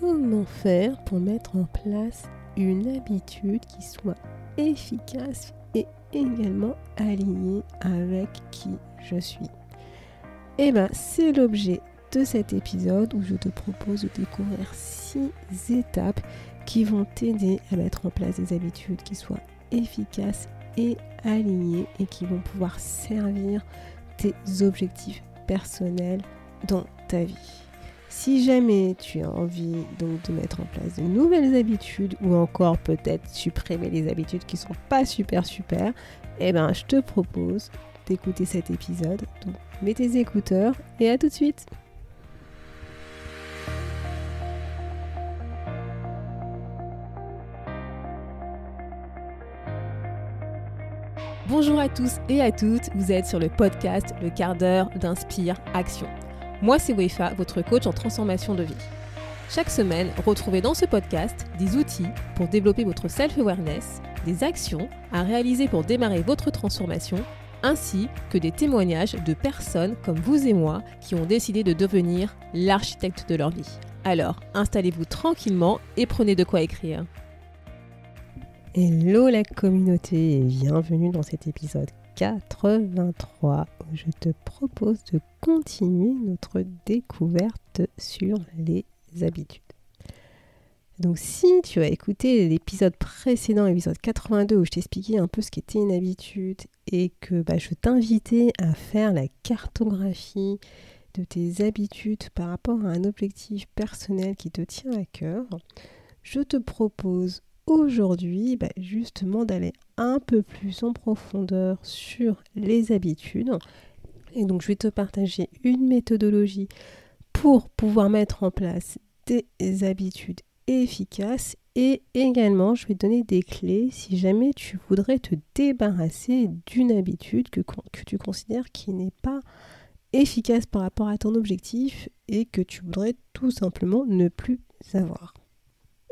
comment faire pour mettre en place une habitude qui soit efficace et également alignée avec qui je suis. Et eh bien, c'est l'objet de cet épisode où je te propose de découvrir six étapes qui vont t'aider à mettre en place des habitudes qui soient efficaces et alignées et qui vont pouvoir servir tes objectifs personnels dans ta vie. Si jamais tu as envie donc de mettre en place de nouvelles habitudes ou encore peut-être supprimer les habitudes qui sont pas super super, eh ben je te propose d'écouter cet épisode. Donc mets tes écouteurs et à tout de suite. Bonjour à tous et à toutes, vous êtes sur le podcast Le quart d'heure d'Inspire Action. Moi, c'est Wefa, votre coach en transformation de vie. Chaque semaine, retrouvez dans ce podcast des outils pour développer votre self-awareness, des actions à réaliser pour démarrer votre transformation, ainsi que des témoignages de personnes comme vous et moi qui ont décidé de devenir l'architecte de leur vie. Alors, installez-vous tranquillement et prenez de quoi écrire. Hello la communauté et bienvenue dans cet épisode 83 où je te propose de continuer notre découverte sur les habitudes. Donc si tu as écouté l'épisode précédent, l'épisode 82, où je t'expliquais un peu ce qu'était une habitude et que bah, je t'invitais à faire la cartographie de tes habitudes par rapport à un objectif personnel qui te tient à cœur, je te propose aujourd'hui bah, justement d'aller un peu plus en profondeur sur les habitudes. Et donc je vais te partager une méthodologie pour pouvoir mettre en place des habitudes efficaces et également je vais te donner des clés si jamais tu voudrais te débarrasser d'une habitude que, que tu considères qui n'est pas efficace par rapport à ton objectif et que tu voudrais tout simplement ne plus avoir.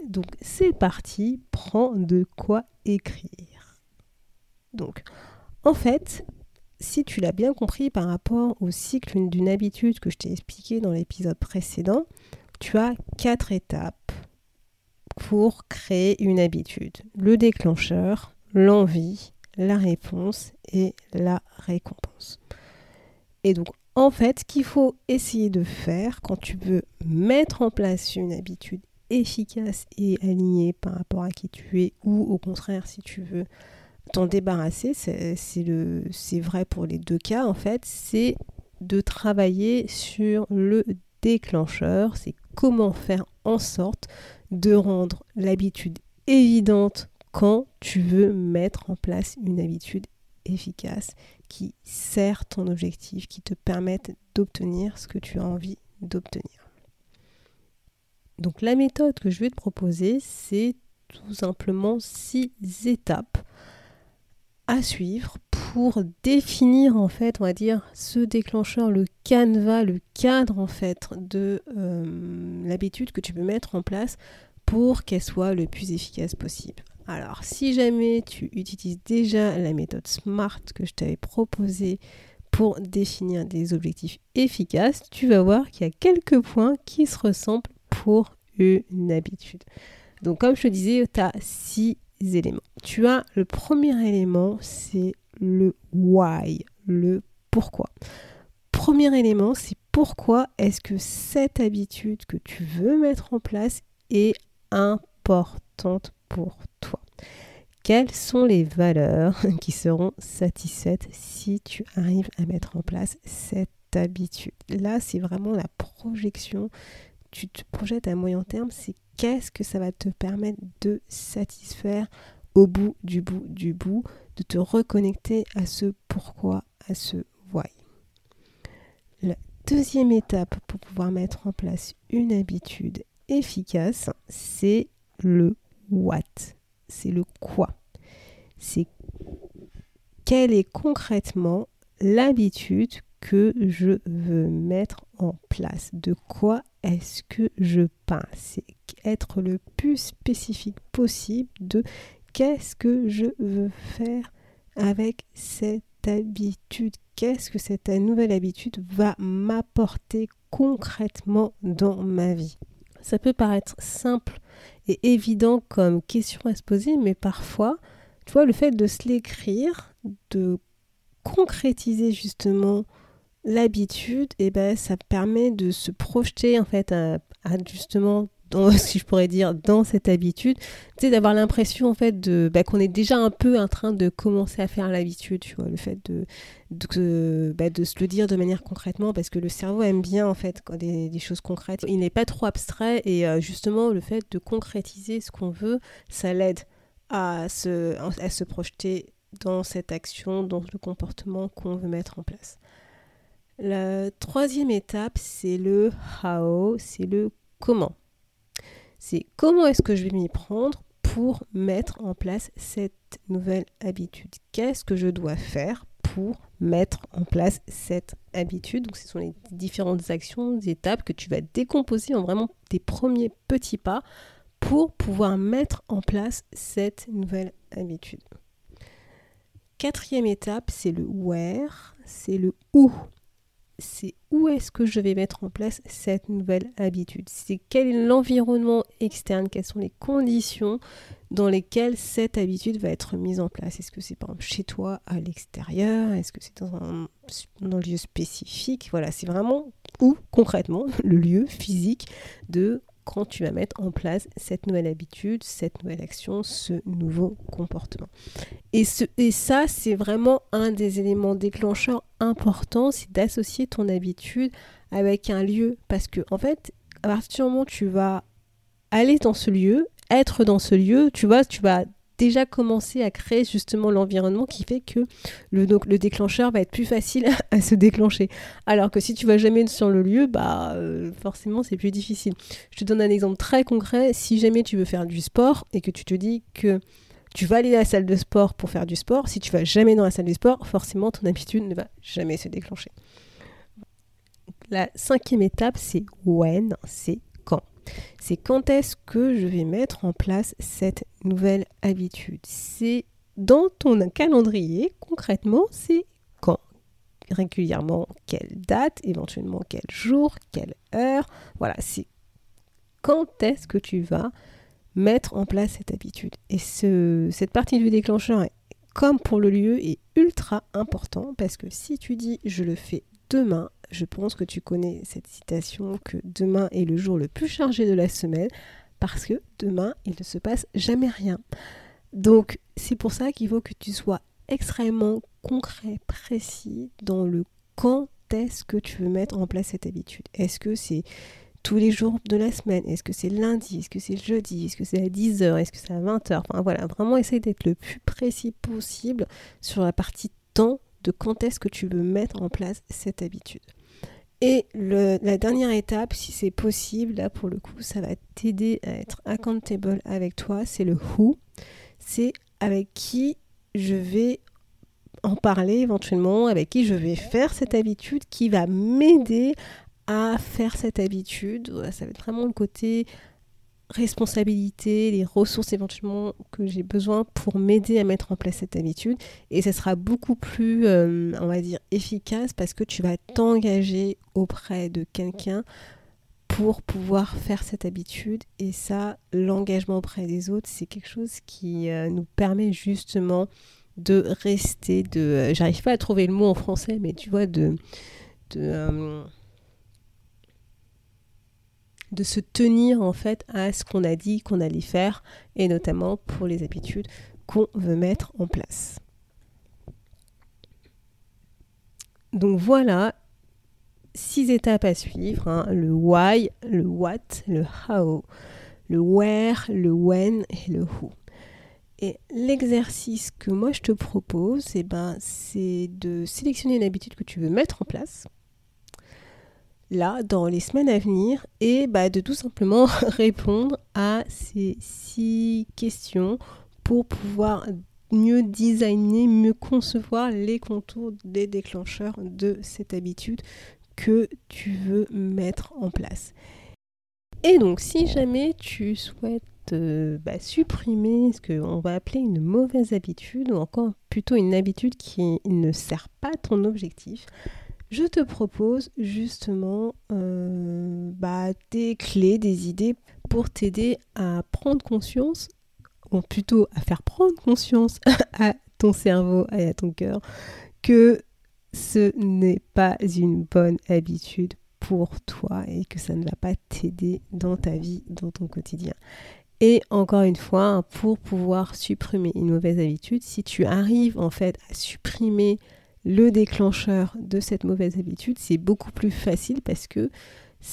Donc c'est parti, prends de quoi écrire. Donc en fait, si tu l'as bien compris par rapport au cycle d'une habitude que je t'ai expliqué dans l'épisode précédent, tu as quatre étapes pour créer une habitude. Le déclencheur, l'envie, la réponse et la récompense. Et donc en fait, ce qu'il faut essayer de faire quand tu veux mettre en place une habitude efficace et aligné par rapport à qui tu es ou au contraire si tu veux t'en débarrasser, c'est vrai pour les deux cas en fait, c'est de travailler sur le déclencheur, c'est comment faire en sorte de rendre l'habitude évidente quand tu veux mettre en place une habitude efficace qui sert ton objectif, qui te permette d'obtenir ce que tu as envie d'obtenir. Donc la méthode que je vais te proposer, c'est tout simplement six étapes à suivre pour définir en fait, on va dire, ce déclencheur, le canevas, le cadre en fait de euh, l'habitude que tu peux mettre en place pour qu'elle soit le plus efficace possible. Alors, si jamais tu utilises déjà la méthode SMART que je t'avais proposée pour définir des objectifs efficaces, tu vas voir qu'il y a quelques points qui se ressemblent une habitude. Donc comme je te disais, tu as six éléments. Tu as le premier élément, c'est le why, le pourquoi. Premier élément, c'est pourquoi est-ce que cette habitude que tu veux mettre en place est importante pour toi? Quelles sont les valeurs qui seront satisfaites si tu arrives à mettre en place cette habitude? Là, c'est vraiment la projection tu te projettes à moyen terme, c'est qu'est-ce que ça va te permettre de satisfaire au bout du bout du bout, de te reconnecter à ce pourquoi, à ce why. La deuxième étape pour pouvoir mettre en place une habitude efficace, c'est le what, c'est le quoi. C'est quelle est concrètement l'habitude que je veux mettre en place De quoi est-ce que je parle C'est être le plus spécifique possible de qu'est-ce que je veux faire avec cette habitude? Qu'est-ce que cette nouvelle habitude va m'apporter concrètement dans ma vie? Ça peut paraître simple et évident comme question à se poser, mais parfois, tu vois, le fait de se l'écrire, de concrétiser justement l'habitude, eh ben, ça permet de se projeter en fait justement dans, si je pourrais dire, dans cette habitude, tu d'avoir l'impression en fait de bah, qu'on est déjà un peu en train de commencer à faire l'habitude, tu vois, le fait de de, bah, de, se le dire de manière concrètement, parce que le cerveau aime bien en fait des, des choses concrètes. Il n'est pas trop abstrait et euh, justement le fait de concrétiser ce qu'on veut, ça l'aide à se, à se projeter dans cette action, dans le comportement qu'on veut mettre en place. La troisième étape, c'est le how, c'est le comment. C'est comment est-ce que je vais m'y prendre pour mettre en place cette nouvelle habitude? Qu'est-ce que je dois faire pour mettre en place cette habitude? Donc ce sont les différentes actions, des étapes que tu vas décomposer en vraiment tes premiers petits pas pour pouvoir mettre en place cette nouvelle habitude. Quatrième étape, c'est le where, c'est le où c'est où est-ce que je vais mettre en place cette nouvelle habitude? C'est quel est l'environnement externe, quelles sont les conditions dans lesquelles cette habitude va être mise en place? Est-ce que c'est par exemple chez toi, à l'extérieur? Est-ce que c'est dans un, dans un lieu spécifique? Voilà, c'est vraiment où concrètement le lieu physique de quand tu vas mettre en place cette nouvelle habitude, cette nouvelle action, ce nouveau comportement. Et, ce, et ça, c'est vraiment un des éléments déclencheurs importants, c'est d'associer ton habitude avec un lieu. Parce que, en fait, à partir du moment où tu vas aller dans ce lieu, être dans ce lieu, tu vois, tu vas déjà commencer à créer justement l'environnement qui fait que le déclencheur va être plus facile à se déclencher. Alors que si tu vas jamais sur le lieu, bah euh, forcément c'est plus difficile. Je te donne un exemple très concret. Si jamais tu veux faire du sport et que tu te dis que tu vas aller à la salle de sport pour faire du sport, si tu vas jamais dans la salle de sport, forcément ton habitude ne va jamais se déclencher. La cinquième étape, c'est when, c'est c'est quand est-ce que je vais mettre en place cette nouvelle habitude? C'est dans ton calendrier, concrètement, c'est quand? Régulièrement, quelle date, éventuellement quel jour, quelle heure? Voilà, c'est quand est-ce que tu vas mettre en place cette habitude? Et ce, cette partie du déclencheur, comme pour le lieu, est ultra important parce que si tu dis je le fais demain, je pense que tu connais cette citation que demain est le jour le plus chargé de la semaine parce que demain, il ne se passe jamais rien. Donc, c'est pour ça qu'il faut que tu sois extrêmement concret, précis dans le quand est-ce que tu veux mettre en place cette habitude. Est-ce que c'est tous les jours de la semaine? Est-ce que c'est lundi? Est-ce que c'est jeudi? Est-ce que c'est à 10h Est-ce que c'est à 20h Enfin voilà, vraiment essaye d'être le plus précis possible sur la partie temps de quand est-ce que tu veux mettre en place cette habitude. Et la dernière étape, si c'est possible, là pour le coup, ça va t'aider à être accountable avec toi, c'est le who. C'est avec qui je vais en parler éventuellement, avec qui je vais faire cette habitude, qui va m'aider à faire cette habitude. Ça va être vraiment le côté responsabilité, les ressources éventuellement que j'ai besoin pour m'aider à mettre en place cette habitude. Et ça sera beaucoup plus, euh, on va dire, efficace parce que tu vas t'engager auprès de quelqu'un pour pouvoir faire cette habitude. Et ça, l'engagement auprès des autres, c'est quelque chose qui euh, nous permet justement de rester, de... Euh, j'arrive pas à trouver le mot en français, mais tu vois, de de se tenir en fait à ce qu'on a dit qu'on allait faire et notamment pour les habitudes qu'on veut mettre en place. Donc voilà, six étapes à suivre, hein. le why, le what, le how, le where, le when et le who. Et l'exercice que moi je te propose, eh ben, c'est de sélectionner une habitude que tu veux mettre en place là dans les semaines à venir et bah, de tout simplement répondre à ces six questions pour pouvoir mieux designer, mieux concevoir les contours des déclencheurs de cette habitude que tu veux mettre en place. Et donc si jamais tu souhaites euh, bah, supprimer ce qu'on va appeler une mauvaise habitude ou encore plutôt une habitude qui ne sert pas ton objectif, je te propose justement euh, bah, des clés, des idées pour t'aider à prendre conscience, ou plutôt à faire prendre conscience à ton cerveau et à ton cœur que ce n'est pas une bonne habitude pour toi et que ça ne va pas t'aider dans ta vie, dans ton quotidien. Et encore une fois, pour pouvoir supprimer une mauvaise habitude, si tu arrives en fait à supprimer le déclencheur de cette mauvaise habitude, c'est beaucoup plus facile parce que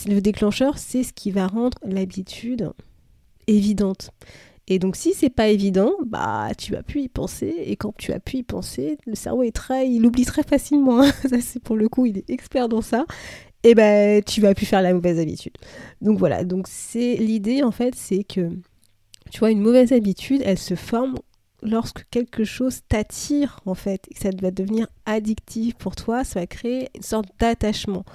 le déclencheur, c'est ce qui va rendre l'habitude évidente. Et donc si c'est pas évident, bah tu vas plus y penser et quand tu as pu y penser, le cerveau est très il oublie très facilement. Hein. ça c'est pour le coup, il est expert dans ça. Et ben tu vas plus faire la mauvaise habitude. Donc voilà, donc c'est l'idée en fait, c'est que tu vois, une mauvaise habitude, elle se forme lorsque quelque chose t'attire en fait, et que ça va devenir addictif pour toi, ça va créer une sorte d'attachement.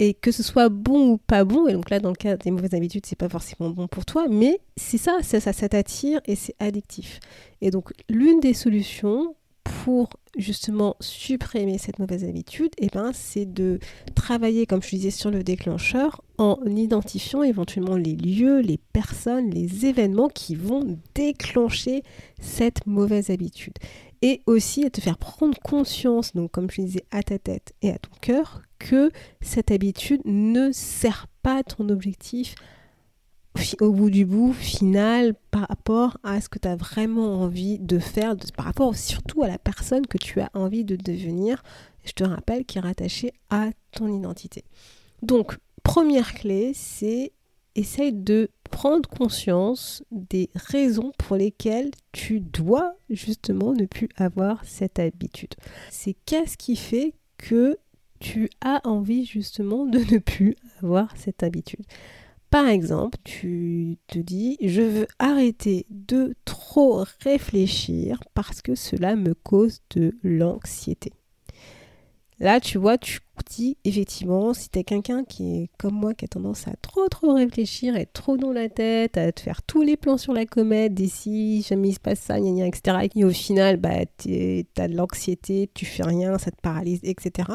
Et que ce soit bon ou pas bon, et donc là dans le cas des mauvaises habitudes, c'est pas forcément bon pour toi, mais c'est ça, ça, ça, ça t'attire et c'est addictif. Et donc l'une des solutions pour justement supprimer cette mauvaise habitude, et eh ben, c'est de travailler, comme je disais, sur le déclencheur en identifiant éventuellement les lieux, les personnes, les événements qui vont déclencher cette mauvaise habitude. Et aussi à te faire prendre conscience, donc comme je disais, à ta tête et à ton cœur, que cette habitude ne sert pas ton objectif au bout du bout, final, par rapport à ce que tu as vraiment envie de faire, par rapport surtout à la personne que tu as envie de devenir, je te rappelle, qui est rattachée à ton identité. Donc, première clé, c'est essaye de prendre conscience des raisons pour lesquelles tu dois justement ne plus avoir cette habitude. C'est qu'est-ce qui fait que tu as envie justement de ne plus avoir cette habitude? Par exemple, tu te dis, je veux arrêter de trop réfléchir parce que cela me cause de l'anxiété. Là, tu vois, tu dis effectivement, si tu es quelqu'un qui est comme moi, qui a tendance à trop trop réfléchir, être trop dans la tête, à te faire tous les plans sur la comète, des si jamais il se passe ça, gna, etc. Et au final, bah, tu as de l'anxiété, tu fais rien, ça te paralyse, etc.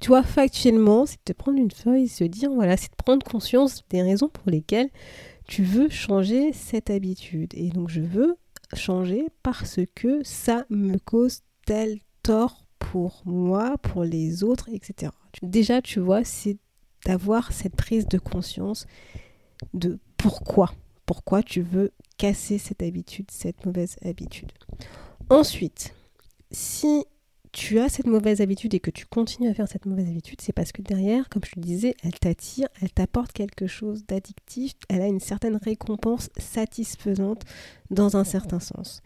Tu vois, factuellement, c'est de prendre une feuille et se dire, voilà, c'est de prendre conscience des raisons pour lesquelles tu veux changer cette habitude. Et donc, je veux changer parce que ça me cause tel tort pour moi, pour les autres, etc. Déjà, tu vois, c'est d'avoir cette prise de conscience de pourquoi. Pourquoi tu veux casser cette habitude, cette mauvaise habitude. Ensuite, si tu as cette mauvaise habitude et que tu continues à faire cette mauvaise habitude, c'est parce que derrière, comme je te disais, elle t'attire, elle t'apporte quelque chose d'addictif, elle a une certaine récompense satisfaisante dans un certain sens.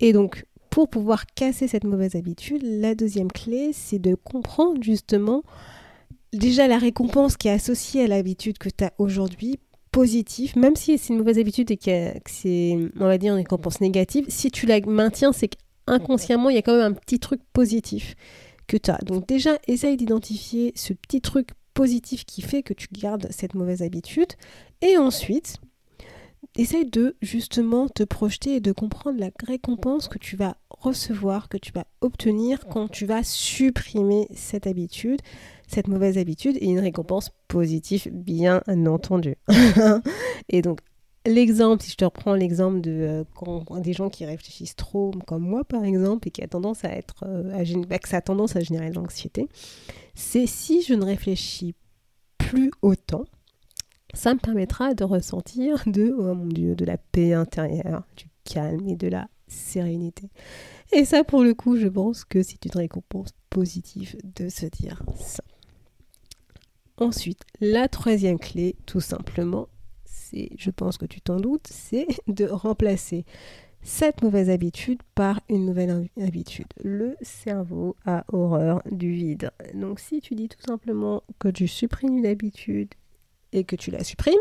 Et donc, pour pouvoir casser cette mauvaise habitude, la deuxième clé, c'est de comprendre justement déjà la récompense qui est associée à l'habitude que tu as aujourd'hui, positive, même si c'est une mauvaise habitude et que c'est, on va dire, une récompense négative, si tu la maintiens, c'est inconsciemment, il y a quand même un petit truc positif que tu as. Donc déjà, essaye d'identifier ce petit truc positif qui fait que tu gardes cette mauvaise habitude. Et ensuite, essaye de justement te projeter et de comprendre la récompense que tu vas recevoir, que tu vas obtenir quand tu vas supprimer cette habitude, cette mauvaise habitude, et une récompense positive, bien entendu. et donc, L'exemple, si je te reprends l'exemple de euh, des gens qui réfléchissent trop, comme moi par exemple, et qui a tendance à être, euh, bah, que ça a tendance à générer de l'anxiété, c'est si je ne réfléchis plus autant, ça me permettra de ressentir de, oh mon Dieu, de la paix intérieure, du calme et de la sérénité. Et ça, pour le coup, je pense que c'est une récompense positive de se dire ça. Ensuite, la troisième clé, tout simplement, je pense que tu t'en doutes, c'est de remplacer cette mauvaise habitude par une nouvelle habitude. Le cerveau a horreur du vide. Donc si tu dis tout simplement que tu supprimes une habitude et que tu la supprimes,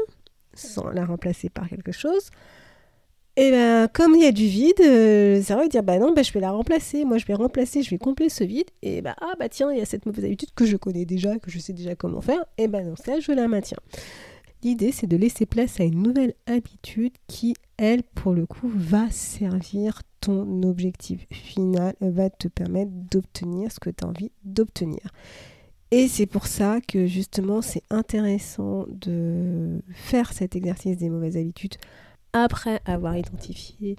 sans la remplacer par quelque chose, et eh bien comme il y a du vide, euh, le cerveau va dire bah non, bah, je vais la remplacer, moi je vais remplacer, je vais combler ce vide, et bah ah bah tiens, il y a cette mauvaise habitude que je connais déjà, que je sais déjà comment faire, et ben dans ce cas je la maintiens. L'idée, c'est de laisser place à une nouvelle habitude qui, elle, pour le coup, va servir ton objectif final, va te permettre d'obtenir ce que tu as envie d'obtenir. Et c'est pour ça que justement c'est intéressant de faire cet exercice des mauvaises habitudes après avoir identifié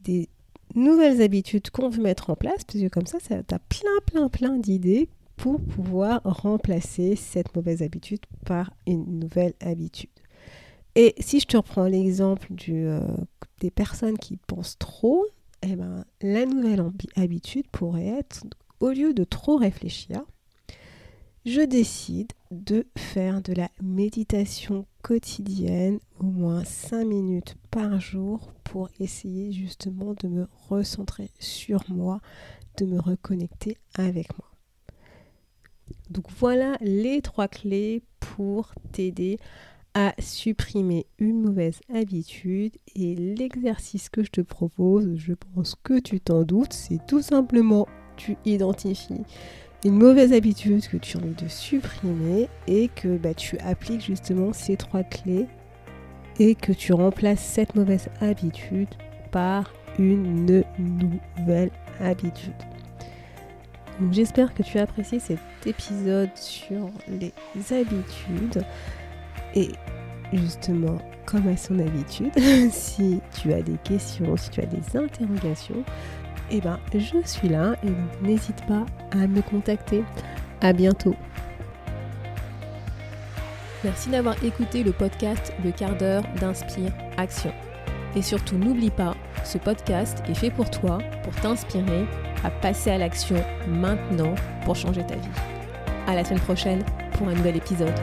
des nouvelles habitudes qu'on veut mettre en place, parce que comme ça, ça as plein, plein, plein d'idées pour pouvoir remplacer cette mauvaise habitude par une nouvelle habitude. Et si je te reprends l'exemple euh, des personnes qui pensent trop, eh ben, la nouvelle habitude pourrait être, au lieu de trop réfléchir, je décide de faire de la méditation quotidienne, au moins 5 minutes par jour, pour essayer justement de me recentrer sur moi, de me reconnecter avec moi. Donc voilà les trois clés pour t'aider à supprimer une mauvaise habitude et l'exercice que je te propose, je pense que tu t'en doutes, c'est tout simplement tu identifies une mauvaise habitude que tu as envie de supprimer et que bah, tu appliques justement ces trois clés et que tu remplaces cette mauvaise habitude par une nouvelle habitude. J'espère que tu as apprécié cet épisode sur les habitudes et justement comme à son habitude, si tu as des questions, si tu as des interrogations, eh ben, je suis là et n'hésite pas à me contacter. À bientôt. Merci d'avoir écouté le podcast Le quart d'heure d'Inspire Action. Et surtout, n'oublie pas, ce podcast est fait pour toi, pour t'inspirer à passer à l'action maintenant pour changer ta vie. À la semaine prochaine pour un nouvel épisode.